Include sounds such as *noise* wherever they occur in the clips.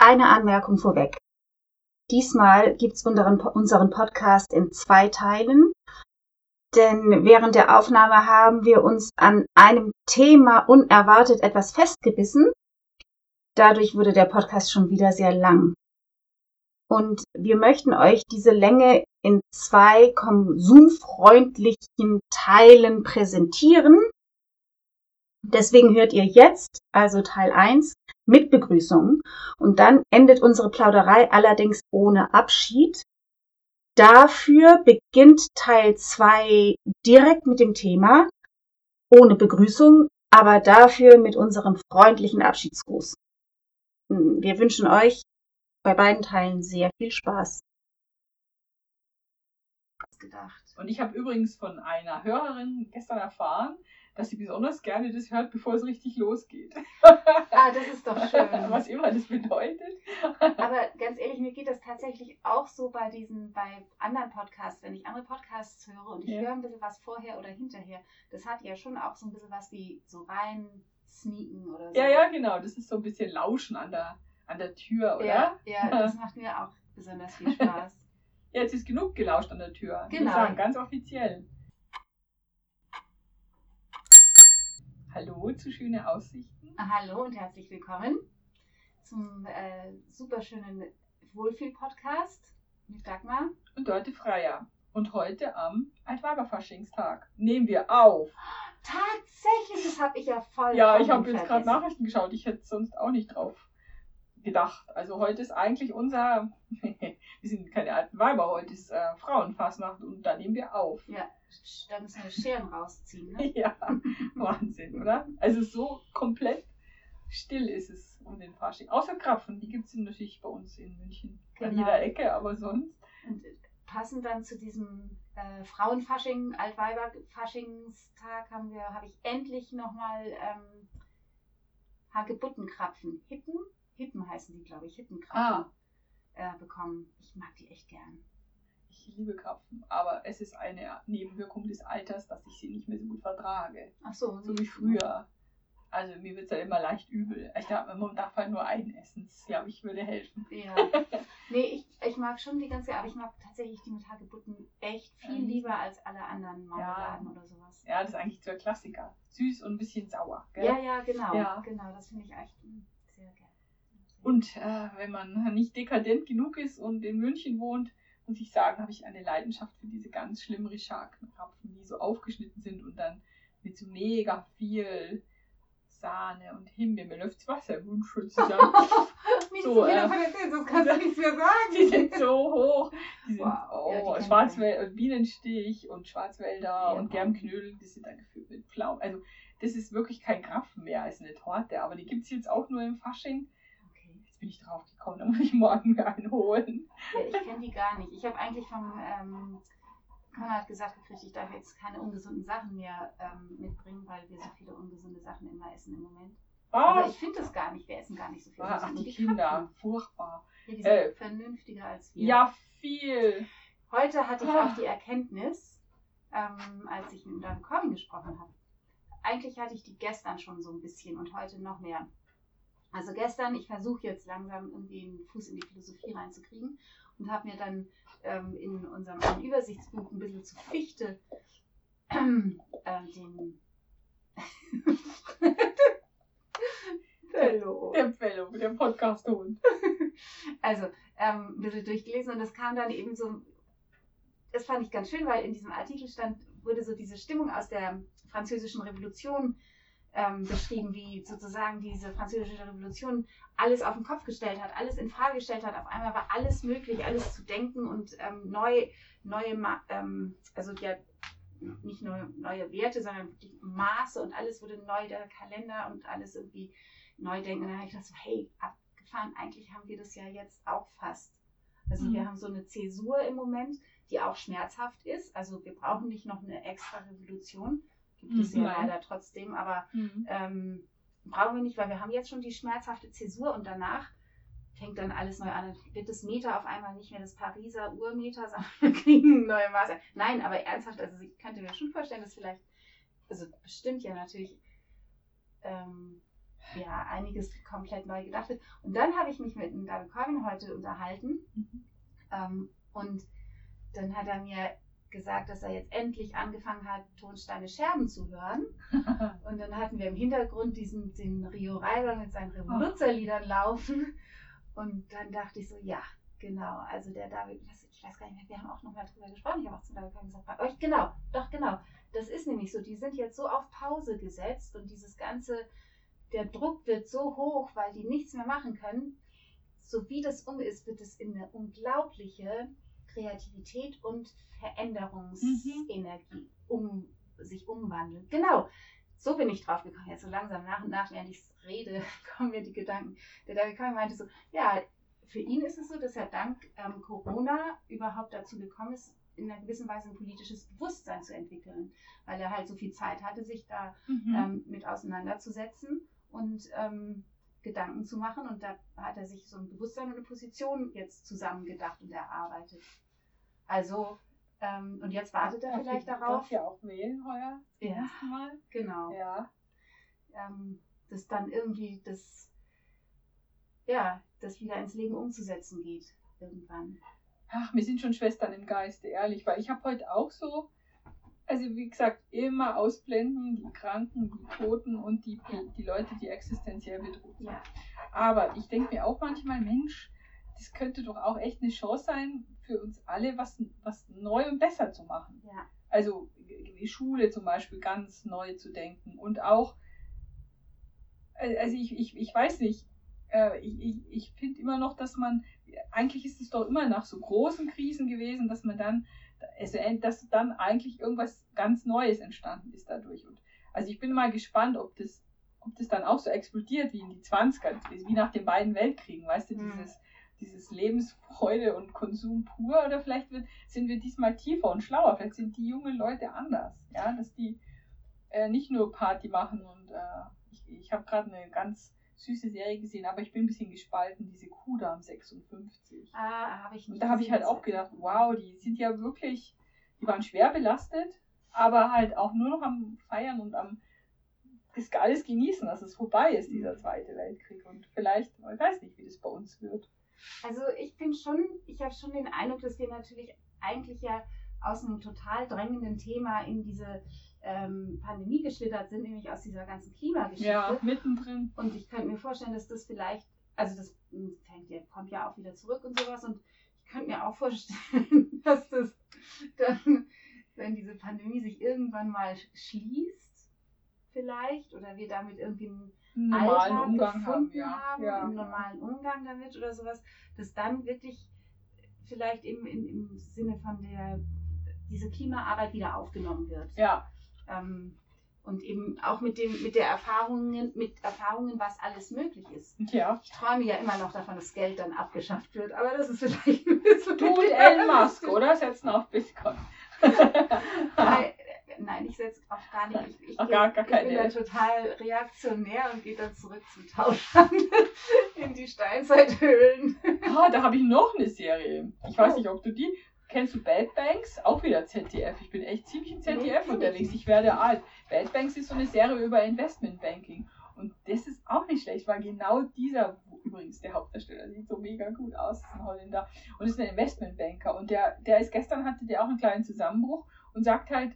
eine Anmerkung vorweg. Diesmal gibt's unseren, unseren Podcast in zwei Teilen, denn während der Aufnahme haben wir uns an einem Thema unerwartet etwas festgebissen. Dadurch wurde der Podcast schon wieder sehr lang. Und wir möchten euch diese Länge in zwei konsumfreundlichen Teilen präsentieren. Deswegen hört ihr jetzt also Teil 1 mit Begrüßung und dann endet unsere Plauderei allerdings ohne Abschied. Dafür beginnt Teil 2 direkt mit dem Thema, ohne Begrüßung, aber dafür mit unserem freundlichen Abschiedsgruß. Wir wünschen euch bei beiden Teilen sehr viel Spaß. Und ich habe übrigens von einer Hörerin gestern erfahren, dass sie besonders gerne das hört, bevor es richtig losgeht. *laughs* Ah, das ist doch schön. *laughs* Was immer das bedeutet. Aber ganz ehrlich, mir geht das tatsächlich auch so bei diesen, bei anderen Podcasts, wenn ich andere Podcasts höre und ich ja. höre ein bisschen was vorher oder hinterher, das hat ja schon auch so ein bisschen was wie so rein sneaken oder so. Ja, ja, genau. Das ist so ein bisschen Lauschen an der, an der Tür, oder? Ja, ja *laughs* das macht mir auch besonders viel Spaß. *laughs* ja, jetzt ist genug gelauscht an der Tür. Genau. Sagen, ganz offiziell. Hallo zu Schöne Aussichten. Hallo und herzlich willkommen zum äh, superschönen Wohlfühl-Podcast mit Dagmar. Und Leute Freier. Und heute am Altweiberfaschingstag nehmen wir auf. Tatsächlich, das habe ich ja voll. Ja, ich habe jetzt gerade Nachrichten geschaut. Ich hätte sonst auch nicht drauf gedacht. Also heute ist eigentlich unser, *laughs* wir sind keine alten Weiber, heute ist äh, Frauenfassnacht und da nehmen wir auf. Ja, da müssen wir Scheren rausziehen, ne? *laughs* ja, Wahnsinn, oder? Also so komplett still ist es um den Fasching. Außer Krapfen, die gibt es natürlich bei uns in München. Genau. An jeder Ecke, aber sonst. Und passend dann zu diesem äh, Frauenfasching, Altweiberfaschingstag haben wir, habe ich endlich nochmal ähm, Hagebuttenkrapfen. Hippen Hippen heißen die, glaube ich, Hippenkrapfen ah. äh, bekommen. Ich mag die echt gern. Ich liebe Krapfen, aber es ist eine Nebenwirkung des Alters, dass ich sie nicht mehr so gut vertrage. Ach so. So wie früher. Also mir wird es ja immer leicht übel. Ich dachte, man darf halt nur einen essen. Ja, ich würde helfen. Ja. nee, ich, ich mag schon die ganze, aber ich mag tatsächlich die mit Hagebutten echt viel lieber als alle anderen Marmeladen ja. oder sowas. Ja, das ist eigentlich der Klassiker. Süß und ein bisschen sauer. Gell? Ja, ja, genau. Ja. Genau, das finde ich echt. Und äh, wenn man nicht dekadent genug ist und in München wohnt, muss ich sagen, habe ich eine Leidenschaft für diese ganz schlimmen Richard-Krapfen, die so aufgeschnitten sind und dann mit so mega viel Sahne und Himbeer. Mir läuft das Wasser im Mund schon zusammen. *laughs* so, äh, das kannst du nichts mehr sagen. Die sind so hoch. Die sind, wow. oh, ja, Schwarzwälder, Bienenstich und Schwarzwälder ja, und Germknödel, die sind dann gefüllt mit Pflaumen. Also das ist wirklich kein Krapfen mehr als eine Torte, aber die gibt es jetzt auch nur im Fasching bin ich drauf gekommen, da muss ich morgen mir einen holen. Ja, ich kenne die gar nicht. Ich habe eigentlich vom ähm, Konrad gesagt gekriegt, ich darf jetzt keine ungesunden Sachen mehr ähm, mitbringen, weil wir so viele ungesunde Sachen immer essen im Moment. Oh. Aber ich finde das gar nicht. Wir essen gar nicht so viel. Ach, die, die Kinder, Krapfen. furchtbar. Ja, die sind äh, vernünftiger als wir. Ja, viel. Heute hatte ich auch die Erkenntnis, ähm, als ich mit deinem Corby gesprochen habe. Eigentlich hatte ich die gestern schon so ein bisschen und heute noch mehr. Also gestern, ich versuche jetzt langsam irgendwie einen Fuß in die Philosophie reinzukriegen und habe mir dann ähm, in unserem Übersichtsbuch ein bisschen zu Fichte *clears throat* äh, den Fellow. Der Fellow, der Podcast-Hund. *laughs* Also, ähm, ein bisschen durchgelesen und das kam dann eben so, das fand ich ganz schön, weil in diesem Artikel stand, wurde so diese Stimmung aus der französischen Revolution ähm, beschrieben, wie sozusagen diese französische Revolution alles auf den Kopf gestellt hat, alles in Frage gestellt hat. Auf einmal war alles möglich, alles zu denken und ähm, neu, neue, ähm, also ja, nicht nur neue Werte, sondern die Maße und alles wurde neu, der Kalender und alles irgendwie neu denken. Und dann habe ich gedacht, so, hey, abgefahren, eigentlich haben wir das ja jetzt auch fast. Also mhm. wir haben so eine Zäsur im Moment, die auch schmerzhaft ist. Also wir brauchen nicht noch eine extra Revolution, gibt es ja Nein. leider trotzdem, aber mhm. ähm, brauchen wir nicht, weil wir haben jetzt schon die schmerzhafte Zäsur und danach fängt dann alles neu an. Dann wird das Meter auf einmal nicht mehr das Pariser Urmeter, *laughs* sondern wir kriegen neue Maße. Nein, aber ernsthaft, also ich könnte mir schon vorstellen, dass vielleicht, also bestimmt ja natürlich, ähm, ja, einiges komplett neu gedacht wird. Und dann habe ich mich mit dem David Corbin heute unterhalten. Mhm. Ähm, und dann hat er mir gesagt, dass er jetzt endlich angefangen hat, Tonsteine Scherben zu hören. *laughs* und dann hatten wir im Hintergrund diesen den Rio Reiber mit seinen Revoluzzerliedern laufen. Und dann dachte ich so, ja, genau. Also der David, ich weiß gar nicht mehr, wir haben auch nochmal drüber gesprochen. Ich habe auch zu David gesagt, bei euch, genau, doch, genau. Das ist nämlich so, die sind jetzt so auf Pause gesetzt und dieses ganze, der Druck wird so hoch, weil die nichts mehr machen können. So wie das um ist, wird es in eine unglaubliche Kreativität und Veränderungsenergie um, sich umwandeln. Genau, so bin ich drauf gekommen. Jetzt so langsam nach und nach, während ich rede, *laughs* kommen mir die Gedanken. Der David Cohen meinte so, ja, für ihn ist es so, dass er dank ähm, Corona überhaupt dazu gekommen ist, in einer gewissen Weise ein politisches Bewusstsein zu entwickeln, weil er halt so viel Zeit hatte, sich da mhm. ähm, mit auseinanderzusetzen und ähm, Gedanken zu machen. Und da hat er sich so ein Bewusstsein und eine Position jetzt zusammengedacht und erarbeitet. Also, ähm, und jetzt wartet er vielleicht ich darauf. Darf ja auch wählen heuer. Ja, Mal. genau. Ja. Ähm, dass dann irgendwie das, ja, das wieder ins Leben umzusetzen geht irgendwann. Ach, wir sind schon Schwestern im Geiste, ehrlich, weil ich habe heute auch so, also wie gesagt, immer ausblenden, die Kranken, die Toten und die, die Leute, die existenziell bedroht sind. Ja. Aber ich denke mir auch manchmal, Mensch, das könnte doch auch echt eine Chance sein für uns alle, was, was neu und besser zu machen. Ja. Also die Schule zum Beispiel ganz neu zu denken und auch, äh, also ich, ich, ich weiß nicht, äh, ich, ich, ich finde immer noch, dass man, eigentlich ist es doch immer nach so großen Krisen gewesen, dass man dann, also, dass dann eigentlich irgendwas ganz Neues entstanden ist dadurch. Und also ich bin mal gespannt, ob das, ob das dann auch so explodiert wie in die 20er, wie nach den beiden Weltkriegen, weißt du, mhm. dieses, dieses Lebensfreude und Konsum pur oder vielleicht wird, sind wir diesmal tiefer und schlauer, vielleicht sind die jungen Leute anders, ja, dass die äh, nicht nur Party machen und äh, ich, ich habe gerade eine ganz süße Serie gesehen, aber ich bin ein bisschen gespalten, diese Kudam 56. Ah, habe ich nicht. Und da habe ich halt auch gedacht, wow, die sind ja wirklich, die waren schwer belastet, aber halt auch nur noch am Feiern und am das alles genießen, dass es vorbei ist, dieser Zweite Weltkrieg. Und vielleicht, ich weiß nicht, wie das bei uns wird. Also ich bin schon, ich habe schon den Eindruck, dass wir natürlich eigentlich ja aus einem total drängenden Thema in diese ähm, Pandemie geschlittert sind, nämlich aus dieser ganzen Klimageschichte. Ja, mittendrin. Und ich könnte mir vorstellen, dass das vielleicht, also das fängt ja, kommt ja auch wieder zurück und sowas. Und ich könnte mir auch vorstellen, *laughs* dass das dann, wenn diese Pandemie sich irgendwann mal schließt, vielleicht, oder wir damit irgendwie einen normalen Alltag Umgang gefunden haben, ja. haben ja. einen normalen Umgang damit oder sowas, dass dann wirklich vielleicht eben in, im Sinne von der diese Klimaarbeit wieder aufgenommen wird. Ja. Ähm, und eben auch mit dem mit der Erfahrungen mit Erfahrungen was alles möglich ist. Ja. Ich träume ja immer noch davon, dass Geld dann abgeschafft wird, aber das ist vielleicht ein bisschen Du und Elon *laughs* Musk, oder setzen auf Bitcoin. *laughs* nein, ich setze auch gar nicht. Ich, ich, gar, gar ich bin da total reaktionär und gehe dann zurück zum Tauschhandel *laughs* in die Steinzeithöhlen. Ah, da habe ich noch eine Serie. Ich weiß nicht, ob du die. Kennst du Bad Banks? Auch wieder ZDF. Ich bin echt ziemlich im ZDF unterwegs. Ich werde alt. Bad Banks ist so eine Serie über Investmentbanking. Und das ist auch nicht schlecht, weil genau dieser, übrigens der Hauptdarsteller, sieht so mega gut aus, ist ein Holländer und ist ein Investmentbanker. Und der, der ist gestern hatte der auch einen kleinen Zusammenbruch und sagt halt,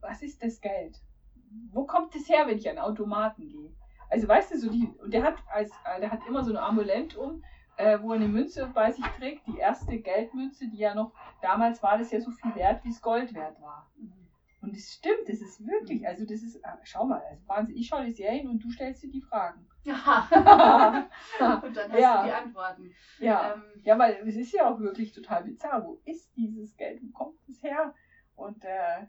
was ist das Geld? Wo kommt das her, wenn ich an Automaten gehe? Also weißt du, so die, und der hat als, der hat immer so ein Amulett um, äh, wo er eine Münze bei sich trägt, die erste Geldmünze, die ja noch, damals war das ja so viel wert, wie es Gold wert war. Und es stimmt, das ist wirklich, also das ist, äh, schau mal, also Wahnsinn, ich schaue die Serien und du stellst dir die Fragen. *laughs* Ja. und dann hast ja. du die Antworten. Ja. Ähm, ja, weil es ist ja auch wirklich total bizarr. Wo ist dieses Geld? Wo kommt es her? Und äh,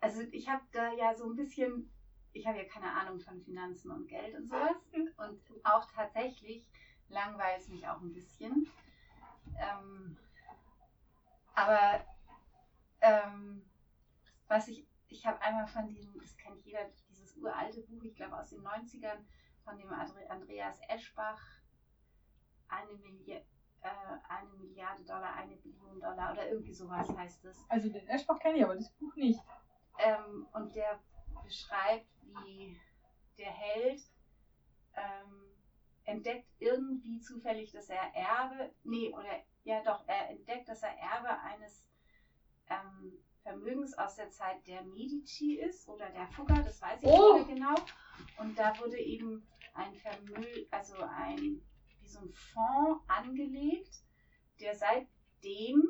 also ich habe da ja so ein bisschen, ich habe ja keine Ahnung von Finanzen und Geld und sowas. Und auch tatsächlich langweilt mich auch ein bisschen. Ähm, aber ähm, was ich, ich habe einmal von diesem, das kennt jeder, dieses uralte Buch, ich glaube aus den 90ern, von dem Andreas Eschbach, eine Milliarde äh, eine Milliarde Dollar, eine Billion Dollar oder irgendwie sowas heißt es. Also den Eschbach kenne ich, aber das Buch nicht. Ähm, und der beschreibt, wie der Held entdeckt irgendwie zufällig, dass er Erbe, nee, oder ja doch, er entdeckt, dass er Erbe eines ähm, Vermögens aus der Zeit der Medici ist oder der Fugger, das weiß ich oh. nicht mehr genau. Und da wurde eben ein Vermögen, also ein, wie so ein Fonds angelegt, der seitdem,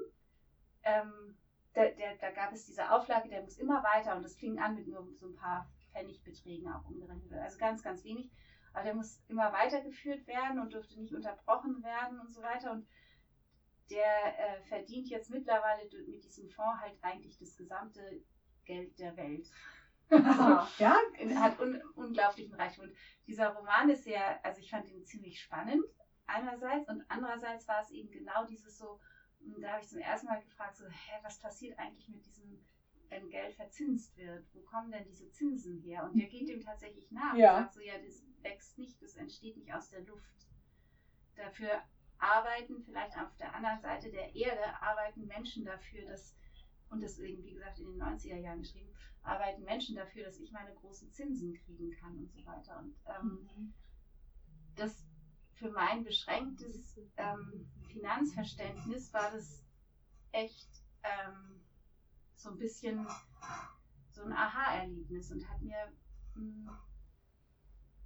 ähm, da, der, da gab es diese Auflage, der muss immer weiter und das fing an mit nur so ein paar Pfennigbeträgen auch umgerechnet, also ganz, ganz wenig. Aber der muss immer weitergeführt werden und dürfte nicht unterbrochen werden und so weiter. Und der äh, verdient jetzt mittlerweile mit diesem Fonds halt eigentlich das gesamte Geld der Welt. Also, *laughs* ja, *laughs* hat un unglaublichen Reichtum. Und dieser Roman ist sehr, also ich fand ihn ziemlich spannend einerseits und andererseits war es eben genau dieses so, da habe ich zum ersten Mal gefragt, so, hä, was passiert eigentlich mit diesem, wenn Geld verzinst wird? Wo kommen denn diese Zinsen her? Und der geht dem tatsächlich nach ja. und sagt so, ja, das wächst nicht, das entsteht nicht aus der Luft. Dafür arbeiten vielleicht auf der anderen Seite der Erde, arbeiten Menschen dafür, dass, und deswegen, wie gesagt, in den 90er Jahren geschrieben, arbeiten Menschen dafür, dass ich meine großen Zinsen kriegen kann und so weiter. Und ähm, mhm. das für mein beschränktes ähm, Finanzverständnis war das echt ähm, so ein bisschen so ein Aha-Erlebnis und hat mir, hm,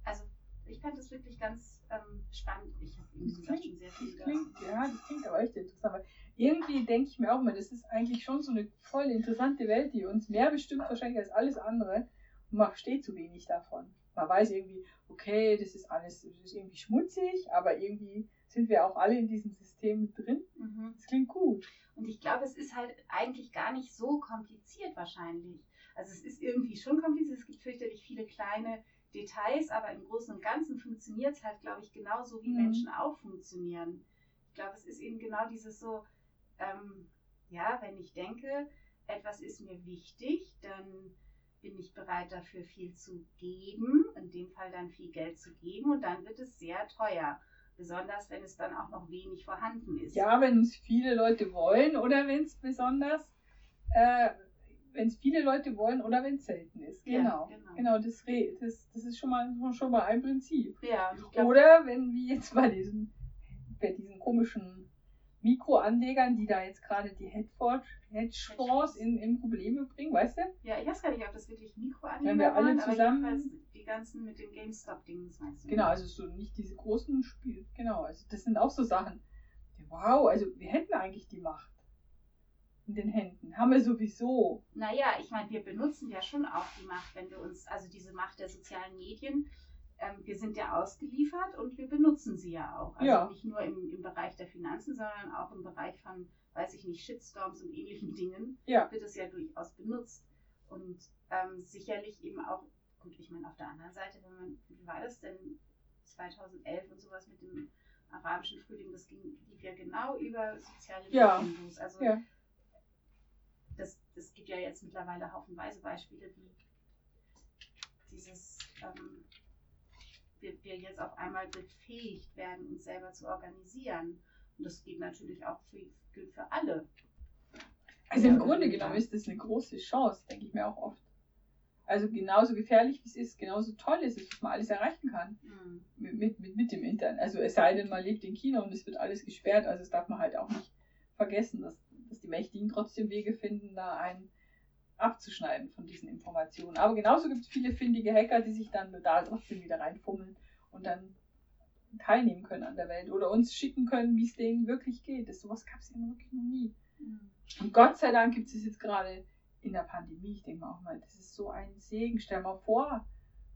also ich fand das wirklich ganz ähm, spannend. Ich habe irgendwie gesagt, schon sehr viel das klingt, Ja, das klingt aber echt interessant. Aber irgendwie denke ich mir auch mal, das ist eigentlich schon so eine voll interessante Welt, die uns mehr bestimmt wahrscheinlich als alles andere. Und man versteht zu wenig davon. Man weiß irgendwie, okay, das ist alles das ist irgendwie schmutzig, aber irgendwie sind wir auch alle in diesem System drin. Mhm. Das klingt gut. Und ich glaube, es ist halt eigentlich gar nicht so kompliziert wahrscheinlich. Also es ist irgendwie schon kompliziert. Es gibt fürchterlich viele kleine Details, aber im Großen und Ganzen funktioniert es halt, glaube ich, genauso wie mhm. Menschen auch funktionieren. Ich glaube, es ist eben genau dieses so, ähm, ja, wenn ich denke, etwas ist mir wichtig, dann bin ich bereit dafür viel zu geben, in dem Fall dann viel Geld zu geben und dann wird es sehr teuer. Besonders wenn es dann auch noch wenig vorhanden ist. Ja, wenn es viele Leute wollen oder wenn es besonders äh, wenn es viele Leute wollen oder wenn es selten ist. Genau. Ja, genau. genau das, das, das ist schon mal, schon mal ein Prinzip. Ja, glaub, oder wenn, wie jetzt bei diesen, bei diesen komischen Mikroanlegern, die da jetzt gerade die Hedgefonds in, in Probleme bringen, weißt du? Ja, ich weiß gar nicht, ob das wirklich Mikroanleger wenn wir alle waren, zusammen die ganzen mit den GameStop-Dingen, meinst du? Genau, also so nicht diese großen Spiele, genau, also das sind auch so Sachen. Wow, also wir hätten eigentlich die Macht in den Händen. Haben wir sowieso. Naja, ich meine, wir benutzen ja schon auch die Macht, wenn wir uns, also diese Macht der sozialen Medien, ähm, wir sind ja ausgeliefert und wir benutzen sie ja auch. Also ja. nicht nur im, im Bereich der Finanzen, sondern auch im Bereich von, weiß ich nicht, Shitstorms und ähnlichen Dingen ja. wird es ja durchaus benutzt. Und ähm, sicherlich eben auch, gut, ich meine, auf der anderen Seite, wenn man, wie war das denn 2011 und sowas mit dem arabischen Frühling, das ging, lief ja genau über soziale Medien ja. los. Also ja das, das gibt ja jetzt mittlerweile haufenweise Beispiele, wie dieses, ähm, wir, wir jetzt auf einmal befähigt werden, uns selber zu organisieren. Und das geht natürlich auch für, gilt für alle. Also im Grunde genommen ist das eine große Chance, denke ich mir auch oft. Also genauso gefährlich wie es ist, genauso toll ist es, was man alles erreichen kann mhm. mit, mit, mit, mit dem Internet. Also es sei denn, man lebt in China und es wird alles gesperrt, also das darf man halt auch nicht vergessen, dass dass die Mächtigen trotzdem Wege finden, da einen abzuschneiden von diesen Informationen. Aber genauso gibt es viele findige Hacker, die sich dann da trotzdem wieder reinfummeln und dann teilnehmen können an der Welt oder uns schicken können, wie es denen wirklich geht. Das, sowas gab es ja wirklich noch nie. Mhm. Und Gott sei Dank gibt es jetzt gerade in der Pandemie. Ich denke auch mal, das ist so ein Segen. Stell mal vor,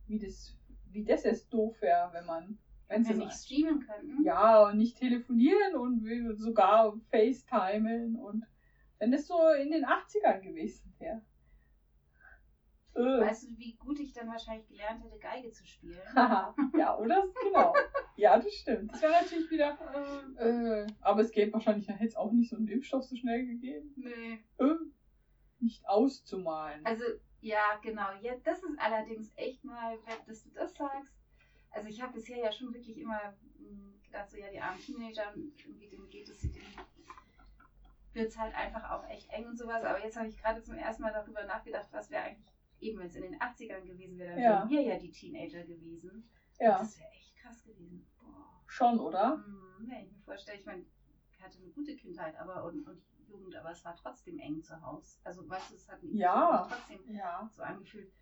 wie das, wie das jetzt doof wäre, wenn man wenn wir nicht streamen könnten. Ja, und nicht telefonieren und sogar FaceTimen und wenn das so in den 80ern gewesen wäre. Äh. Weißt du, wie gut ich dann wahrscheinlich gelernt hätte, Geige zu spielen? *laughs* ja, oder? Genau. Ja, das stimmt. Das wäre natürlich wieder. Äh, aber es gäbe wahrscheinlich, hätte es auch nicht so einen Impfstoff so schnell gegeben. Nee. Äh, nicht auszumalen. Also, ja, genau. Ja, das ist allerdings echt mal, dass du das sagst also ich habe bisher ja schon wirklich immer hm, gedacht, so ja, die armen Teenager, irgendwie denen geht es, denen wird es halt einfach auch echt eng und sowas. Aber jetzt habe ich gerade zum ersten Mal darüber nachgedacht, was wäre eigentlich, eben wenn es in den 80ern gewesen wäre, dann ja. wären wir ja die Teenager gewesen. Ja. Das wäre echt krass gewesen. Boah. Schon, oder? Hm, wenn ich mir vorstelle, ich meine, ich hatte eine gute Kindheit aber und, und Jugend, aber es war trotzdem eng zu Hause. Also weißt du, es hat mich Ja. trotzdem Ja. so angefühlt.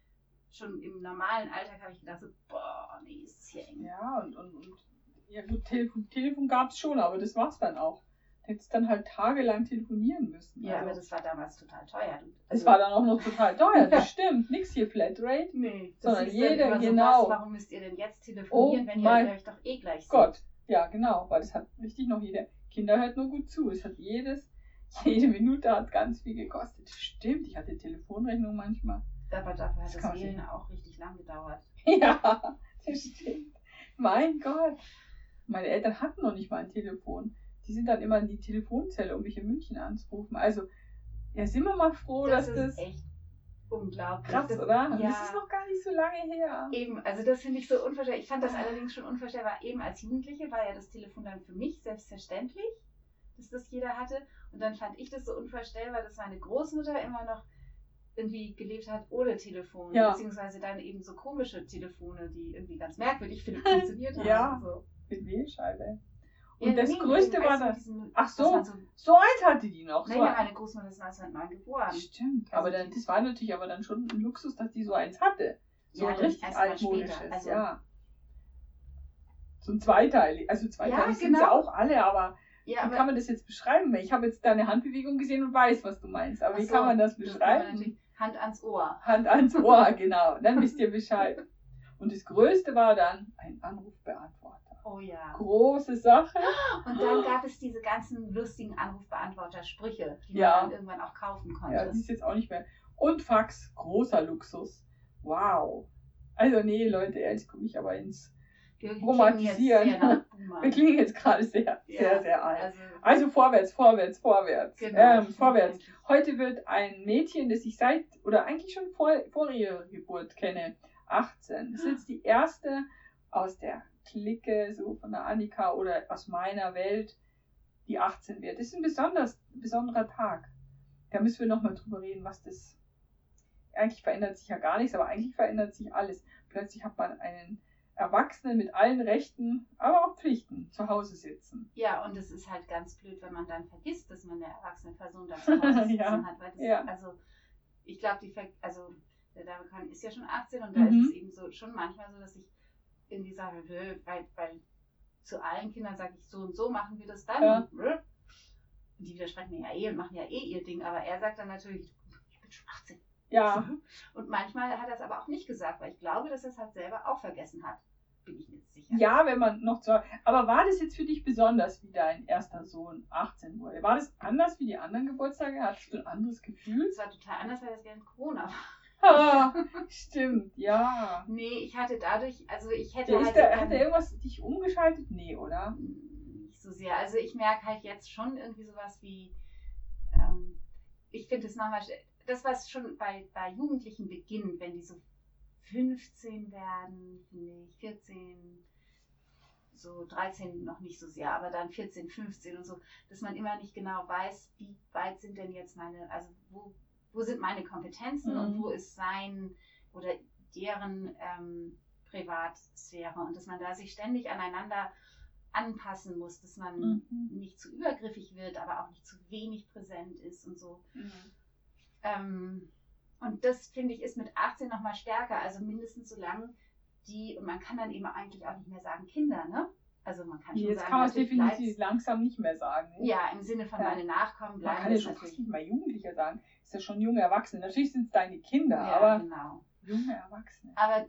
Schon im normalen Alltag habe ich gedacht, so, boah, nee, ist es hier eng. Ja, und, und, und ja gut, Telefon, Telefon gab es schon, aber das war's dann auch. Hättest dann halt tagelang telefonieren müssen. Ja, aber also, das war damals total teuer. Es also- war dann auch noch total teuer, *laughs* das stimmt. Nix hier Flatrate. Nee, Sondern ist dann jeder, immer so, genau. was, warum müsst ihr denn jetzt telefonieren, Oh wenn ihr euch doch eh gleich seht? Gott, ja genau, weil das hat richtig noch jeder. Kinder hört nur gut zu. Es hat jedes, *laughs* jede Minute hat ganz viel gekostet. Stimmt, ich hatte Telefonrechnung manchmal. Aber dafür hat Das das, Wählen auch richtig lang gedauert. *laughs* Ja, das stimmt. Mein Gott. Meine Eltern hatten noch nicht mal ein Telefon. Die sind dann immer in die Telefonzelle, um mich in München anzurufen. Also, ja, sind wir mal froh, das dass ist das. echt unglaublich. krass, das, oder? Ja. Das ist noch gar nicht so lange her. Eben, also das finde ich so unvorstellbar. Ich fand das allerdings schon unvorstellbar. Eben als Jugendliche war ja das Telefon dann für mich selbstverständlich, dass das jeder hatte. Und dann fand ich das so unvorstellbar, dass meine Großmutter immer noch irgendwie gelebt hat ohne Telefon. Ja. Beziehungsweise dann eben so komische Telefone, die irgendwie ganz merkwürdig funktioniert *laughs* haben. Ja. So. Mit Wählscheibe. Und Ja, das nee, Größte war das. diesen- Ach so, man so so eins hatte die noch. So naja, ein- meine Großmutter ist 1909 geboren. Stimmt, Also aber dann, das war natürlich aber dann schon ein Luxus, dass die so eins hatte. So Ja, ein richtig altmodisches, also- ja. So ein zweiteilig, also zweiteilig Ja, sind sie genau. auch alle, aber Ja, wie kann man das jetzt beschreiben? Ich habe jetzt deine Handbewegung gesehen und weiß, was du meinst, aber Ach wie so, kann man das man beschreiben? natürlich Hand ans Ohr. Hand ans Ohr, *laughs* genau, dann wisst ihr Bescheid. Und das Größte war dann ein Anrufbeantworter. Oh ja. Große Sache. Und dann gab es diese ganzen lustigen Anrufbeantworter-Sprüche, die Ja. man dann irgendwann auch kaufen konnte. Ja, die ist jetzt auch nicht mehr. Und Fax, großer Luxus. Wow. Also nee, Leute, ehrlich komme ich aber ins Wir romantisieren. Wir klingen jetzt gerade sehr, Ja, sehr, sehr alt. Also, Also vorwärts, vorwärts, vorwärts. genau. Ähm, vorwärts. Heute wird ein Mädchen, das ich seit, oder eigentlich schon vor, vor ihrer Geburt kenne, 18. Das ist jetzt die erste aus der Clique, so von der Annika oder aus meiner Welt, die 18 wird. Das ist ein besonders, besonderer Tag. Da müssen wir nochmal drüber reden, was das. Eigentlich verändert sich ja gar nichts, aber eigentlich verändert sich alles. Plötzlich hat man einen Erwachsenen mit allen Rechten, aber auch Pflichten zu Hause sitzen. ja, und es ist halt ganz blöd, wenn man dann vergisst, dass man eine erwachsene Person da zu Hause *laughs* sitzen Ja. hat. Weil das, Ja. Also, ich glaube, die, Ver also der Dame ist ja schon 18 und da Mhm. ist es eben so schon manchmal so, dass ich sage, "Nö", weil, weil zu allen Kindern sage ich, so und so machen wir das dann. Ja. Und, die widersprechen mir ja eh und machen ja eh ihr Ding, aber er sagt dann natürlich, ich bin schon 18. Ja, *laughs* Und manchmal hat er es aber auch nicht gesagt, weil ich glaube, dass er es halt selber auch vergessen hat. Bin ich mir jetzt sicher. Ja, wenn man noch zu. Aber war das jetzt für dich besonders, wie dein erster Sohn 18 wurde? War das anders wie die anderen Geburtstage? Hattest du ein anderes Gefühl? Es war total anders, weil das während Corona war. Ah, *laughs* stimmt, ja. Nee, ich hatte dadurch, also ich hätte Der halt da, hat er irgendwas dich umgeschaltet? Nee, oder? nicht so sehr. Also ich merke halt jetzt schon irgendwie sowas wie, ähm, ich finde es manchmal, das was schon bei, bei Jugendlichen beginnt, wenn die so 15 werden, finde ich, 14, so 13 noch nicht so sehr, aber dann 14, 15 und so, dass man immer nicht genau weiß, wie weit sind denn jetzt meine, also wo, wo sind meine Kompetenzen Mhm. und wo ist sein oder deren ähm, Privatsphäre und dass man da sich ständig aneinander anpassen muss, dass man Mhm. nicht zu übergriffig wird, aber auch nicht zu wenig präsent ist und so. Ähm, und das finde ich ist mit 18 nochmal stärker, also mindestens so lang die, und man kann dann eben eigentlich auch nicht mehr sagen Kinder, ne? Also man kann schon Jetzt sagen, kann man es natürlich definitiv langsam nicht mehr sagen. Ne? Ja, im Sinne von Ja. meine Nachkommen Man bleiben kann ja das schon fast nicht mal Jugendlicher sagen. Ist ja schon junge Erwachsene. Natürlich sind es deine Kinder, Ja, aber genau. junge Erwachsene. Aber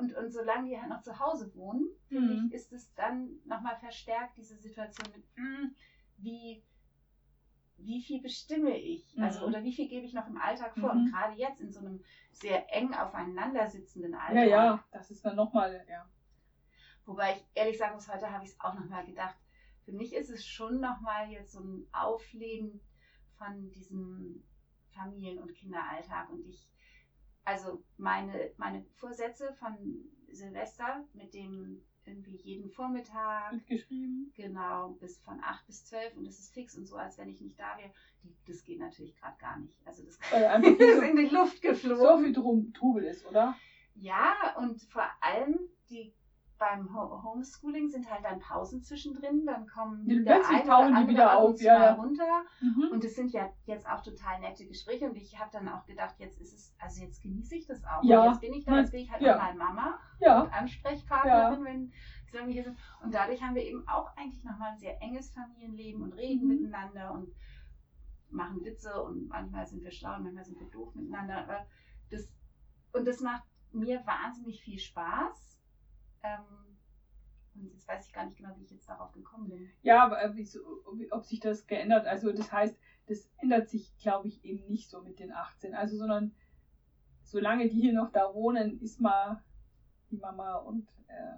und, und solange die halt noch zu Hause wohnen, finde Mhm. ich, ist es dann nochmal verstärkt, diese Situation mit, mm, wie, wie viel bestimme ich? Also, Mhm. oder wie viel gebe ich noch im Alltag vor? Mhm. Und gerade jetzt in so einem sehr eng aufeinander sitzenden Alltag. Ja, ja, das ist dann nochmal, ja. Wobei ich ehrlich sagen muss, heute habe ich es auch nochmal gedacht. Für mich ist es schon nochmal jetzt so ein Aufleben von diesem Familien- und Kinderalltag. Und ich, also meine, meine Vorsätze von Silvester mit dem irgendwie jeden Vormittag, Mitgeschrieben. genau, bis von 8 bis 12 und das ist fix und so, als wenn ich nicht da wäre. Die- Das geht natürlich gerade gar nicht. Also das *laughs* einfach ist in die Luft geflogen. so viel Drum, Trubel ist, oder? Ja, und vor allem die beim Ho Homeschooling sind halt dann Pausen zwischendrin, dann kommen Ja, der plötzlich eine tauchen oder die wieder auf, zu ja, mal ja. runter. Mhm. Und es sind ja jetzt auch total nette Gespräche und ich habe dann auch gedacht, jetzt ist es, also jetzt genieße ich das auch. Ja. Und jetzt bin ich da, jetzt bin ich halt Ja. auch mal Mama ja, und Ansprechpartnerin, wenn solange wir hier sind. Und dadurch haben wir eben auch eigentlich nochmal ein sehr enges Familienleben und reden Mhm. miteinander und machen Witze und manchmal sind wir schlau und manchmal sind wir doof miteinander. Aber das, und das macht mir wahnsinnig viel Spaß. Ähm, und jetzt weiß ich gar nicht genau, wie ich jetzt darauf gekommen bin. ja, aber äh, ob, sich das geändert, also das heißt, das ändert sich, glaube ich, eben nicht so mit den 18, also sondern solange die hier noch da wohnen, ist mal die Mama und äh,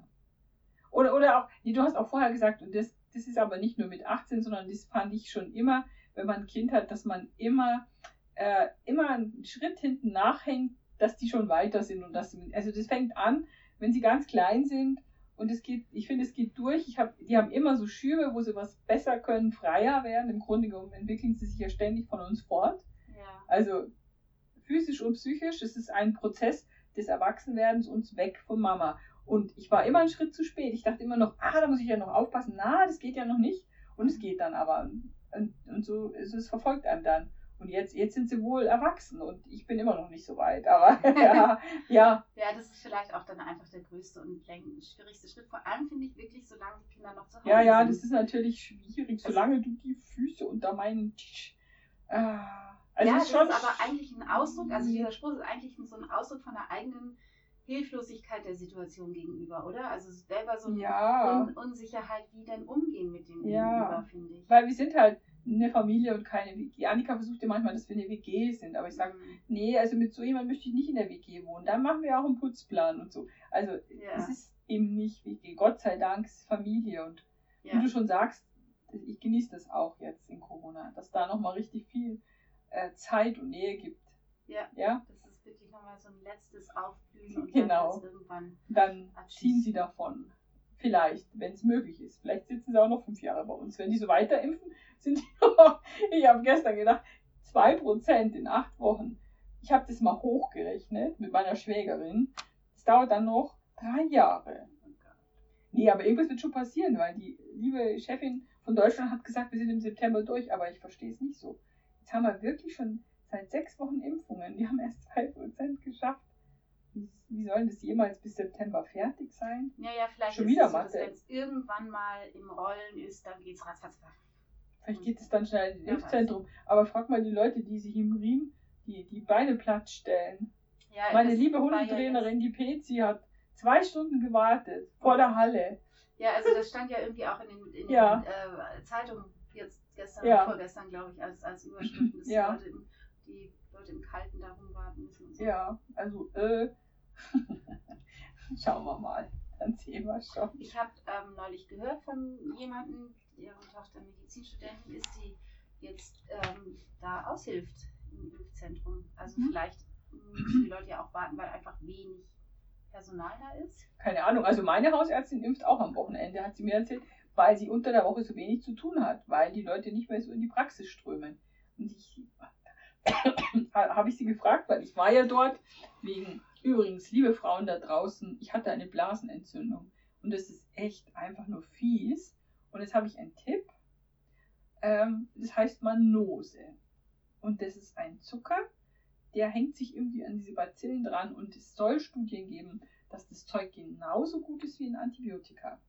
oder oder auch, nee, du hast auch vorher gesagt, und das, das ist aber nicht nur mit 18, sondern das fand ich schon immer, wenn man ein Kind hat, dass man immer, äh, immer einen Schritt hinten nachhängt, dass die schon weiter sind und das, also das fängt an, wenn sie ganz klein sind und es geht, ich finde, es geht durch. Ich hab, die haben immer so Schübe, wo sie was besser können, freier werden. Im Grunde genommen entwickeln sie sich ja ständig von uns fort. Ja. Also physisch und psychisch, es ist ein Prozess des Erwachsenwerdens uns weg von Mama. Und ich war immer einen Schritt zu spät. Ich dachte immer noch, ah, da muss ich ja noch aufpassen. Na, das geht ja noch nicht. Und es geht dann aber. Und, und so, so, es verfolgt einem dann. Und jetzt, jetzt sind sie wohl erwachsen und ich bin immer noch nicht so weit. Aber *laughs* ja, ja, ja, das ist vielleicht auch dann einfach der größte und schwierigste Schritt. Vor allem finde ich wirklich, solange die Kinder noch zu Hause ja, ja, sind. das ist natürlich schwierig, solange du die Füße unter meinen Tisch. Ah, also ja, es das ist schon ist aber eigentlich ein Ausdruck, also dieser Spruch ist eigentlich so ein Ausdruck von der eigenen Hilflosigkeit der Situation gegenüber, oder? Also selber so eine ja. Un Unsicherheit, wie denn umgehen mit dem Ja. Gegenüber, finde ich. Weil wir sind halt eine Familie und keine WG. Annika versucht ja manchmal, dass wir eine WG sind, aber ich sage, Mhm. nee, also mit so jemandem möchte ich nicht in der WG wohnen. Dann machen wir auch einen Putzplan und so. Also Ja. es ist eben nicht WG. Gott sei Dank ist Familie und wie ja. du schon sagst, ich genieße das auch jetzt in Corona, dass da nochmal richtig viel äh, Zeit und Nähe gibt. Ja. Ja, Das ist wirklich nochmal so ein letztes Aufblühen und *laughs* Genau. dann irgendwann. dann ziehen sie davon. Vielleicht, wenn es möglich ist. Vielleicht sitzen sie auch noch fünf Jahre bei uns. Wenn die so weiter impfen, sind die *laughs* noch, ich habe gestern gedacht, 2% in acht Wochen. Ich habe das mal hochgerechnet mit meiner Schwägerin. Das dauert dann noch drei Jahre. Nee, aber irgendwas wird schon passieren, weil die liebe Chefin von Deutschland hat gesagt, wir sind im September durch, aber ich verstehe es nicht so. Jetzt haben wir wirklich schon seit sechs Wochen Impfungen. Die haben erst 2% geschafft. Wie, wie soll das jemals bis September fertig sein? Ja, ja, vielleicht Schon ist wieder es so, dass wenn es irgendwann mal im Rollen ist, dann geht's ratzfatz. Vielleicht geht es dann schnell ins. Impfzentrum. Aber frag mal die Leute, die sich im Riemen die, die Beine platt stellen. Ja, Meine liebe ja Hundetrainerin, die Pezi, hat zwei Stunden gewartet vor der Halle. Ja, also das stand ja irgendwie auch in den, in Ja. den äh, Zeitungen jetzt gestern, Ja. vorgestern, glaube ich, als, als Überschriften, dass die, Leute im, die Leute im Kalten da rumwarten müssen. So. Ja, also, äh, *laughs* schauen wir mal. Dann sehen wir schon. Ich habe ähm, neulich gehört von jemandem, deren Tochter Medizinstudentin ist, die jetzt ähm, da aushilft im Impfzentrum. Also Mhm. vielleicht müssen die Leute ja auch warten, weil einfach wenig Personal da ist. Keine Ahnung. Also meine Hausärztin impft auch am Wochenende, hat sie mir erzählt, weil sie unter der Woche so wenig zu tun hat, weil die Leute nicht mehr so in die Praxis strömen. Und ich *coughs* habe ich sie gefragt, weil ich war ja dort wegen übrigens, liebe Frauen da draußen, ich hatte eine Blasenentzündung und das ist echt einfach nur fies. Und jetzt habe ich einen Tipp. Ähm, das heißt Manose. Und das ist ein Zucker, der hängt sich irgendwie an diese Bazillen dran und es soll Studien geben, dass das Zeug genauso gut ist wie ein Antibiotika.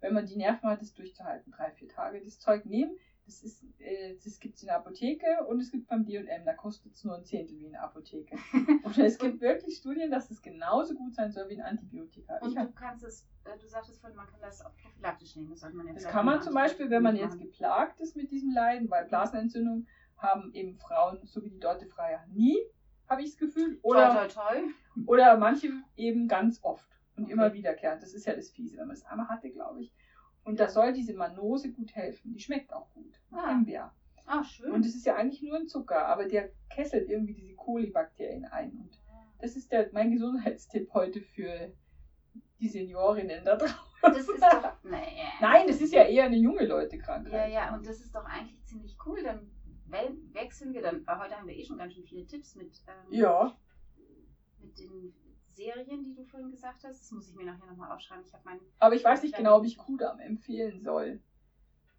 Wenn man die Nerven hat, es durchzuhalten, drei, vier Tage. Das Zeug nehmen, das, ist, äh, das gibt es in der Apotheke und es gibt beim DM, da kostet es nur ein Zehntel wie in der Apotheke. *laughs* Und es gibt wirklich Studien, dass es genauso gut sein soll wie ein Antibiotika. Und Ich du kannst es, äh, du sagtest vorhin, man kann das auch prophylaktisch nehmen. Das sollte man ja das kann man zum Beispiel, wenn man jetzt geplagt ist mit diesem Leiden, weil Blasenentzündung haben eben Frauen, so wie die Dorte Freier, nie, habe ich das Gefühl. Oder Toi, toi, toi. Oder manche eben ganz oft und Okay. immer wiederkehrend. Das ist ja das Fiese, wenn man es einmal hatte, glaube ich. Und da soll diese Manose gut helfen. Die schmeckt auch gut. Ah. Himbeer. Ah, schön. Und es ist ja eigentlich nur ein Zucker, aber der kesselt irgendwie diese Kolibakterien ein. Und das ist der, mein Gesundheitstipp heute für die Seniorinnen da draußen. das ist doch. Nee. Nein, das ist ja eher eine junge Leute-Krankheit. Ja, ja, und das ist doch eigentlich ziemlich cool. Dann we- wechseln wir dann. Weil heute haben wir eh schon ganz schön viele Tipps mit, ähm, Ja, mit den Serien, die du vorhin gesagt hast. Das muss ich mir nachher nochmal aufschreiben. Ich habe meinen. Aber ich weiß nicht genau, ob ich Kudam empfehlen soll.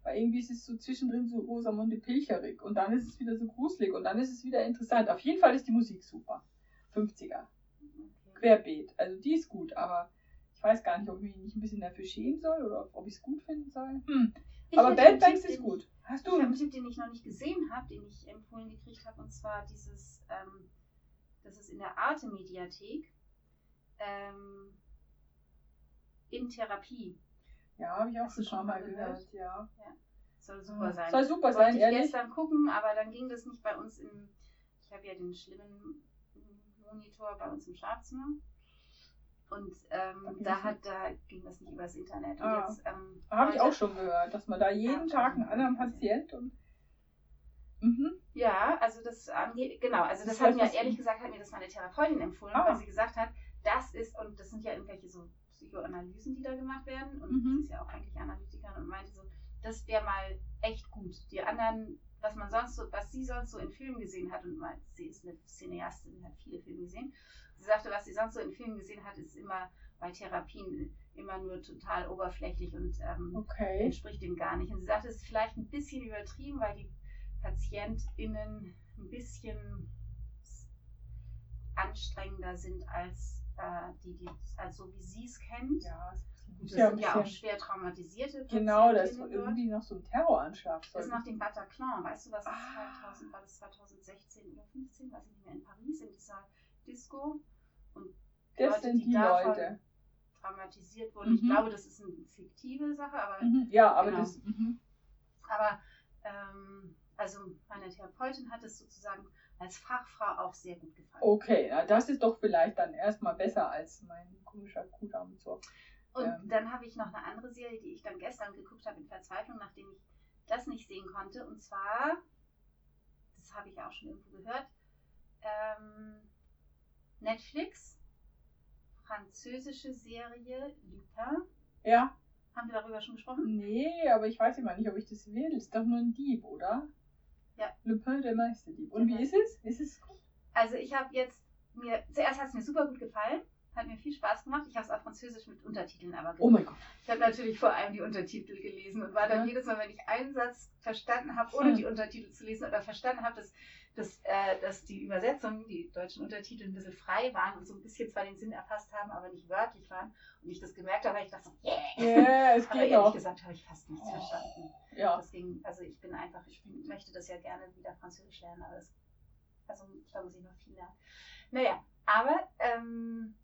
Weil irgendwie ist es so zwischendrin so Rosamunde Pilcherig und dann ist es wieder so gruselig und dann ist es wieder interessant. Auf jeden Fall ist die Musik super. 50er. Okay. Querbeet. Also die ist gut, aber ich weiß gar nicht, ob ich mich nicht ein bisschen dafür schämen soll oder ob ich es gut finden soll. Hm. Aber Bad Banks ist gut. Hast Ich habe einen du? Tipp, den ich noch nicht gesehen habe, den ich empfohlen gekriegt habe, und zwar dieses, ähm, das ist in der Arte-Mediathek, ähm, in Therapie. Ja, habe ich auch schon schon mal mal gehört, ja. Soll super sein. Soll super Wollte sein, ich ehrlich. gestern gucken, aber dann ging das nicht bei uns im, ich habe ja den schlimmen Monitor bei uns im Schlafzimmer. Und ähm, Da hat, da ging das nicht übers Internet. Und Ah. ähm, Habe ich auch schon gehört, dass man da jeden Ja, Tag einen ich anderen. Patient und. Mhm. Ja, also das angeht, genau, also das Das hat mir ehrlich gesagt, hat mir das meine Therapeutin empfohlen, Ah. weil sie gesagt hat, das ist, und das sind ja irgendwelche so Psychoanalysen, die da gemacht werden, und Mhm. sie ist ja auch eigentlich Analytikerin und meinte so, das wäre mal echt gut. Die anderen, was man sonst so, was sie sonst so in Filmen gesehen hat, und mal, sie ist eine Cineastin, hat viele Filme gesehen, sie sagte, was sie sonst so in Filmen gesehen hat, ist immer bei Therapien immer nur total oberflächlich und ähm, Okay. entspricht dem gar nicht. Und sie sagte, es ist vielleicht ein bisschen übertrieben, weil die PatientInnen ein bisschen anstrengender sind als die, die als so wie sie es kennt. Ja, Gut, ist das ja sind ja auch schwer traumatisierte Genau, das ist irgendwie noch so ein Terroranschlag. Das ist nach dem Bataclan, weißt du, was Ah. 2000, war das 2016 oder 15, weiß ich nicht mehr, in Paris, in dieser Disco. das Leute, sind die die Leute. Traumatisiert wurden. Ich Mhm. glaube, das ist eine fiktive Sache, aber Mhm. Ja, aber Genau. das. Mhm. Aber ähm, also meine Therapeutin hat es sozusagen als Fachfrau auch sehr gut gefallen. Okay, na, das ist doch vielleicht dann erstmal besser als mein komischer Kudamm zur. Und ähm. dann habe ich noch eine andere Serie, die ich dann gestern geguckt habe in Verzweiflung, nachdem ich das nicht sehen konnte. Und zwar, das habe ich auch schon irgendwo gehört, ähm, Netflix, französische Serie Lupin. Ja, Haben wir darüber schon gesprochen? nee, aber ich weiß immer nicht, ob ich das will. Ist doch nur ein Dieb, oder? Ja. Le Pen, der Meisterdieb. Und Der wie ist es? Ist es gut? Also ich habe jetzt mir, zuerst hat es mir super gut gefallen, hat mir viel Spaß gemacht. Ich habe es auf Französisch mit Untertiteln aber Oh mein Gott. Ich habe natürlich vor allem die Untertitel gelesen und war dann Ja. jedes Mal, wenn ich einen Satz verstanden habe, ohne Hm. die Untertitel zu lesen oder verstanden habe, dass, dass, äh, dass die Übersetzungen, die deutschen Untertitel ein bisschen frei waren und so ein bisschen zwar den Sinn erfasst haben, aber nicht wörtlich waren und ich das gemerkt habe, ich dachte so, yeah! Ja, es *laughs* aber geht ehrlich auch. gesagt habe ich fast nichts Oh. verstanden. Ja. Deswegen, also ich bin einfach, ich bin, möchte das ja gerne wieder Französisch lernen, aber das, also da muss ich noch viel lernen. Naja, aber ähm,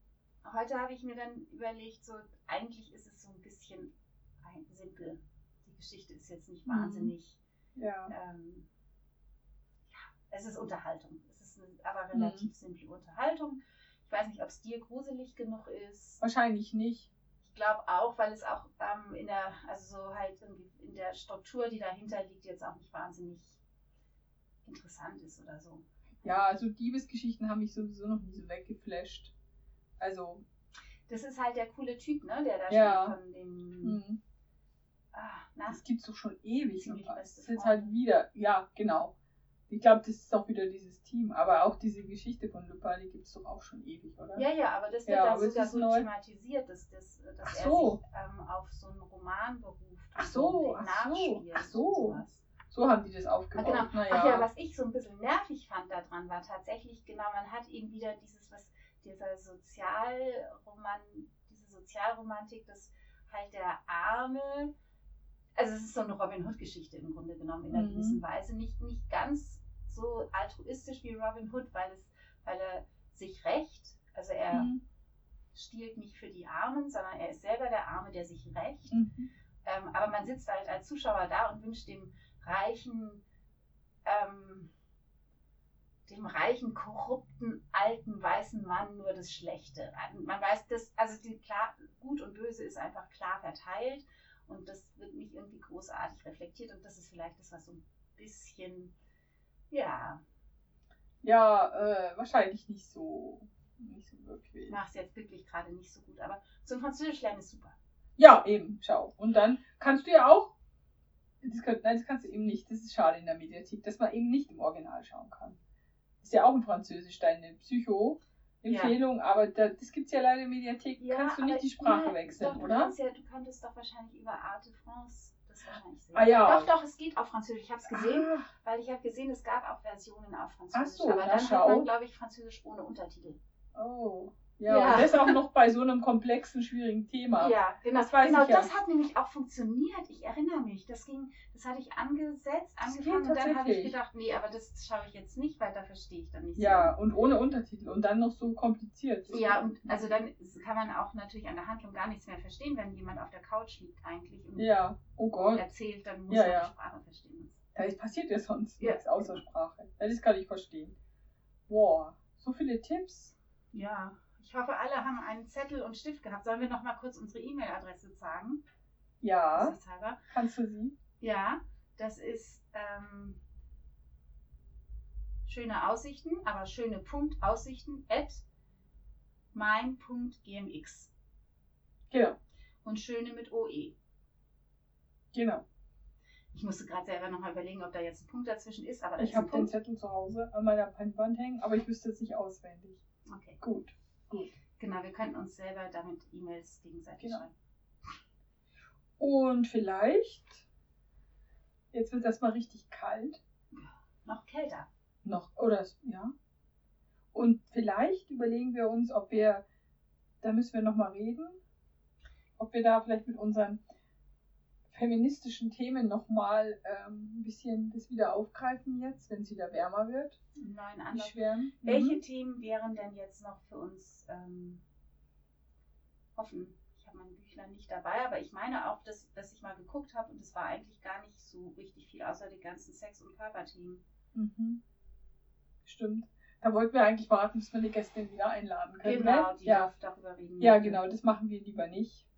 heute habe ich mir dann überlegt, so eigentlich ist es so ein bisschen simpel. Die Geschichte ist jetzt nicht Mhm. wahnsinnig, Ja. ähm, ja, es ist Unterhaltung. Es ist eine, aber Mhm. relativ simple Unterhaltung. Ich weiß nicht, ob es dir gruselig genug ist. Wahrscheinlich nicht. Ich glaube auch, weil es auch ähm, in der, also so halt in der Struktur, die dahinter liegt, jetzt auch nicht wahnsinnig interessant ist oder so. Ja, also Diebesgeschichten haben mich sowieso noch nie so weggeflasht. Also, Das ist halt der coole Typ, ne, der da Ja. steht von dem. hm, Ah, na, das gibt's doch schon ewig. Und das ist jetzt halt wieder, ja, genau. Ich glaube, das ist auch wieder dieses Team. Aber auch diese Geschichte von Lupin, die gibt's doch auch schon ewig, oder? ja, ja, aber das wird Ja, da es sogar so neu. thematisiert, dass, dass, dass Ach er so. sich ähm, auf so einen Roman beruft. Ach so, ach so, ach so. So haben die das Ah, aufgebaut. genau. Naja. Ach ja, was ich so ein bisschen nervig fand daran, war tatsächlich, genau, man hat eben wieder dieses, was, dieser Sozialroman, diese Sozialromantik, dass halt der Arme, also es ist so eine Robin Hood-Geschichte im Grunde genommen in einer Mhm. gewissen Weise, nicht, nicht ganz so altruistisch wie Robin Hood, weil es, weil er sich rächt, also er Mhm. stiehlt nicht für die Armen, sondern er ist selber der Arme, der sich rächt. Mhm. Ähm, aber man sitzt halt als Zuschauer da und wünscht dem reichen, ähm, dem reichen, korrupten, alten, weißen Mann nur das Schlechte. Man weiß, dass, also die klar, gut und böse ist einfach klar verteilt und das wird nicht irgendwie großartig reflektiert und das ist vielleicht das, was so ein bisschen, ja, Ja, äh, wahrscheinlich nicht so. Nicht so ich wirklich. mache es jetzt wirklich gerade nicht so gut, aber zum Französisch lernen ist super. Ja, eben, schau. Und dann kannst du ja auch. Das könnt, nein, das kannst du eben nicht. Das ist schade in der Mediathek, dass man eben nicht im Original schauen kann. Ist ja auch in Französisch deine Psycho. Empfehlung, aber da, das gibt es ja leider in der Mediathek. Ja, kannst du nicht die Sprache ja, wechseln, doch, du oder? Kannst ja, du könntest doch wahrscheinlich über Arte France das wahrscheinlich sehen. Ah, ja. Doch, doch, es geht auf Französisch. Ich habe es gesehen, Ah, weil ich habe gesehen, es gab auch Versionen auf Französisch. Ach so, aber dann schau. hat man, glaube ich, Französisch ohne Untertitel. oh. Ja, Ja. und das auch noch bei so einem komplexen, schwierigen Thema. Ja, genau. Das weiß genau, ich ja. das hat nämlich auch funktioniert. Ich erinnere mich. Das ging, das hatte ich angesetzt, Das angefangen und dann habe ich gedacht, nee, aber das schaue ich jetzt nicht, weil da verstehe ich dann nicht Ja, und ohne Untertitel und dann noch so kompliziert. so. Ja, und also dann kann man auch natürlich an der Handlung gar nichts mehr verstehen, wenn jemand auf der Couch liegt eigentlich und Ja, oh Gott. erzählt, dann muss Ja, er ja. die Sprache verstehen. Da ist- passiert ja sonst Ja. nichts außer Sprache. Das kann ich verstehen. Boah, so viele Tipps. Ja, ich hoffe, alle haben einen Zettel und Stift gehabt. Sollen wir noch mal kurz unsere E-Mail-Adresse sagen? Ja, kannst du sie? Ja, das ist ähm, schöne Aussichten, aber schöne Punkt Aussichten at mein.gmx Genau, und schöne mit OE. genau. Ich musste gerade selber nochmal überlegen, ob da jetzt ein Punkt dazwischen ist, aber Ich habe den. Zettel zu Hause an meiner Pennwand hängen, aber ich wüsste es nicht auswendig. Okay, Gut, gut. genau, wir könnten uns selber damit E-Mails gegenseitig Genau. schreiben. Und vielleicht, jetzt wird das mal richtig kalt. Noch kälter. Noch, oder, ja. Und vielleicht überlegen wir uns, ob wir, da müssen wir nochmal reden, ob wir da vielleicht mit unseren feministischen Themen nochmal ähm, ein bisschen das wieder aufgreifen jetzt, wenn es wieder wärmer wird. Die Anlauf. schweren. Welche Mhm. Themen wären denn jetzt noch für uns ähm, offen? Ich habe mein Büchlein nicht dabei, aber ich meine auch, dass, dass ich mal geguckt habe und es war eigentlich gar nicht so richtig viel, außer die ganzen Sex- und Körperthemen. Mhm. Stimmt. Da wollten wir eigentlich warten, bis wir die Gästin wieder einladen können. Genau, ne? die ja. darf darüber reden. ja, genau, das machen wir lieber nicht.